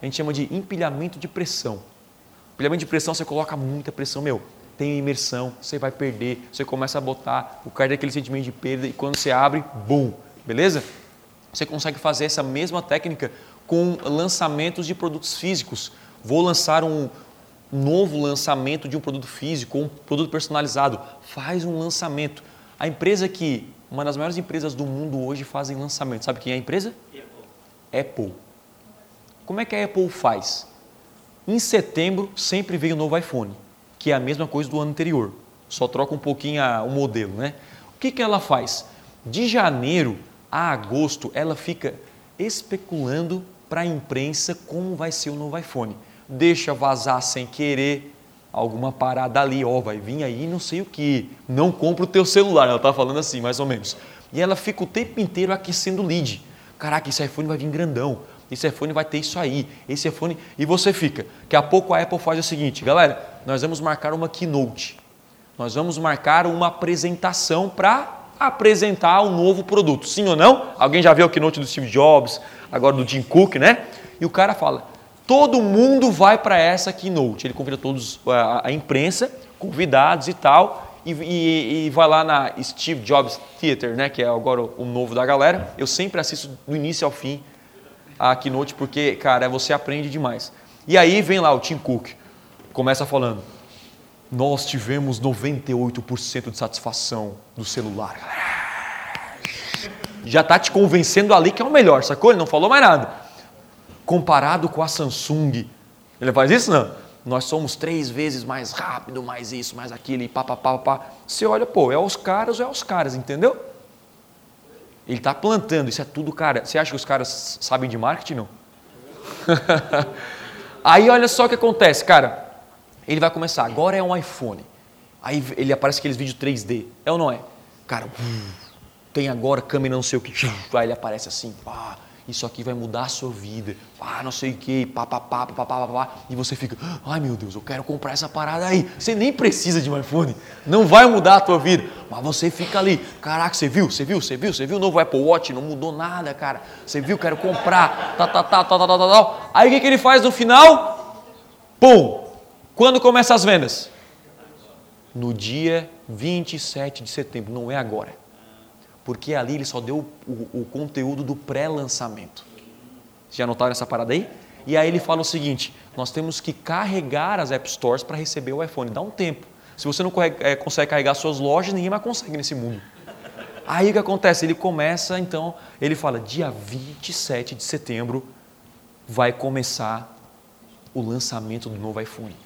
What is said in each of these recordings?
a gente chama de empilhamento de pressão. Empilhamento de pressão, você coloca muita pressão, meu, tem imersão, você vai perder, você começa a botar o cara daquele sentimento de perda e quando você abre, bum, beleza? Você consegue fazer essa mesma técnica com lançamentos de produtos físicos. Vou lançar um novo lançamento de um produto físico, um produto personalizado. Faz um lançamento. A empresa que, uma das maiores empresas do mundo hoje fazem lançamento. Sabe quem é a empresa? Apple. Apple. Como é que a Apple faz? Em setembro sempre vem o um novo iPhone, que é a mesma coisa do ano anterior. Só troca um pouquinho o modelo, né? O que, que ela faz? De janeiro a agosto, ela fica especulando para a imprensa como vai ser o novo iPhone. Deixa vazar sem querer alguma parada ali, ó, vai vir aí não sei o que. Não compra o teu celular, ela está falando assim, mais ou menos. E ela fica o tempo inteiro aquecendo o lead. Caraca, esse iPhone vai vir grandão. Esse iPhone vai ter isso aí. Esse iPhone. E você fica. Daqui a pouco a Apple faz o seguinte, galera, nós vamos marcar uma keynote. Nós vamos marcar uma apresentação para apresentar um novo produto. Sim ou não? Alguém já viu o keynote do Steve Jobs, agora do Tim Cook, né? E o cara fala: todo mundo vai para essa keynote. Ele convida todos a, a imprensa, convidados e tal, e, e, e, vai lá na Steve Jobs Theater, né? Que é agora o, o novo da galera. Eu sempre assisto do início ao fim a keynote porque, cara, você aprende demais. E aí vem lá o Tim Cook, começa falando nós tivemos 98% de satisfação do celular. Já está te convencendo ali que é o melhor, sacou? Ele não falou mais nada. Comparado com a Samsung, ele faz isso não? Nós somos três vezes mais rápido, mais isso, mais aquilo, e pá, pá, pá, pá. Você olha, pô, é os caras é os caras, entendeu? Ele está plantando, isso é tudo cara. Você acha que os caras sabem de marketing? Não. Aí olha só o que acontece, cara ele vai começar, agora é um iPhone. Aí ele aparece aqueles vídeos 3D. É ou não é? Cara, tem agora câmera não sei o que. Aí ele aparece assim, pá, isso aqui vai mudar a sua vida. Pá, não sei o que, pá, pá, pá, pá, pá, pá, pá. E você fica, ai meu Deus, eu quero comprar essa parada aí. Você nem precisa de um iPhone. Não vai mudar a tua vida. Mas você fica ali, caraca, você viu, você viu, você viu, você viu o novo Apple Watch? Não mudou nada, cara. Você viu, quero comprar. Tá, tá, tá, tá, tá, tá, tá. Aí o que, que ele faz no final? Pum, quando começam as vendas? No dia 27 de setembro, não é agora. Porque ali ele só deu o, o conteúdo do pré-lançamento. Já notaram essa parada aí? E aí ele fala o seguinte: nós temos que carregar as App Stores para receber o iPhone. Dá um tempo. Se você não é, consegue carregar suas lojas, ninguém mais consegue nesse mundo. Aí o que acontece? Ele começa, então, ele fala: dia 27 de setembro vai começar o lançamento do novo iPhone.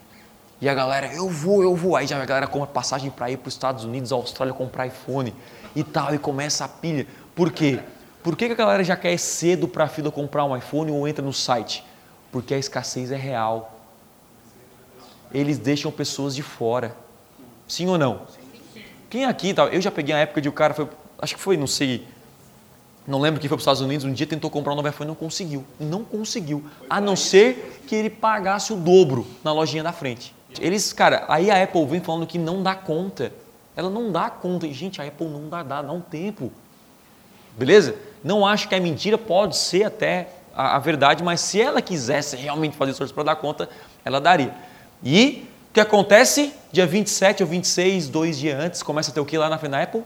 E a galera, eu vou, eu vou. Aí já a galera compra passagem para ir para os Estados Unidos, Austrália, comprar iPhone e tal, e começa a pilha. Por quê? Por que, que a galera já quer cedo para a fila comprar um iPhone ou entra no site? Porque a escassez é real. Eles deixam pessoas de fora. Sim ou não? Quem aqui, eu já peguei a época de o cara foi, acho que foi, não sei, não lembro quem foi para os Estados Unidos, um dia tentou comprar um novo iPhone e não conseguiu. Não conseguiu. A não ser que ele pagasse o dobro na lojinha da frente. Eles, cara, aí a Apple vem falando que não dá conta. Ela não dá conta. E, gente, a Apple não dá, dá, dá um tempo. Beleza? Não acho que é mentira, pode ser até a, a verdade, mas se ela quisesse realmente fazer esforço para dar conta, ela daria. E o que acontece? Dia 27 ou 26, dois dias antes, começa a ter o que lá na da Apple?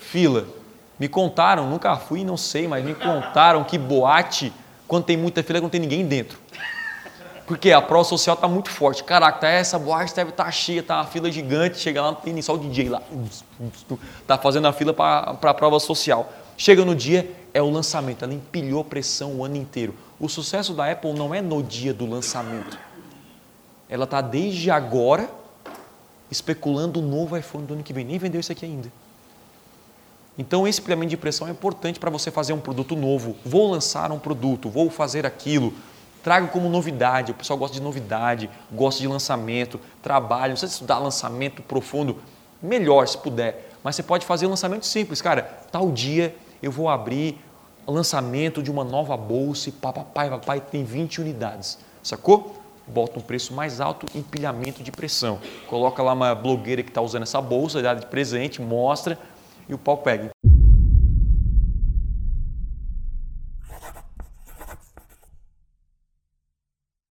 Fila. Me contaram, nunca fui, não sei, mas me contaram que boate, quando tem muita fila, não tem ninguém dentro. Porque a prova social está muito forte. Caraca, tá essa boate deve estar tá cheia, tá uma fila gigante, chega lá, não tem nem só o DJ lá. Tá fazendo a fila para a prova social. Chega no dia, é o lançamento. Ela empilhou pressão o ano inteiro. O sucesso da Apple não é no dia do lançamento. Ela está desde agora especulando o novo iPhone do ano que vem. Nem vendeu isso aqui ainda. Então, esse pilhamento de pressão é importante para você fazer um produto novo. Vou lançar um produto, vou fazer aquilo Traga como novidade. O pessoal gosta de novidade, gosta de lançamento, trabalho. Não precisa estudar lançamento profundo, melhor se puder. Mas você pode fazer um lançamento simples, cara. Tal dia eu vou abrir lançamento de uma nova bolsa e papai, papai, tem 20 unidades. Sacou? Bota um preço mais alto, empilhamento de pressão. Coloca lá uma blogueira que está usando essa bolsa, dá de presente, mostra e o pau pega.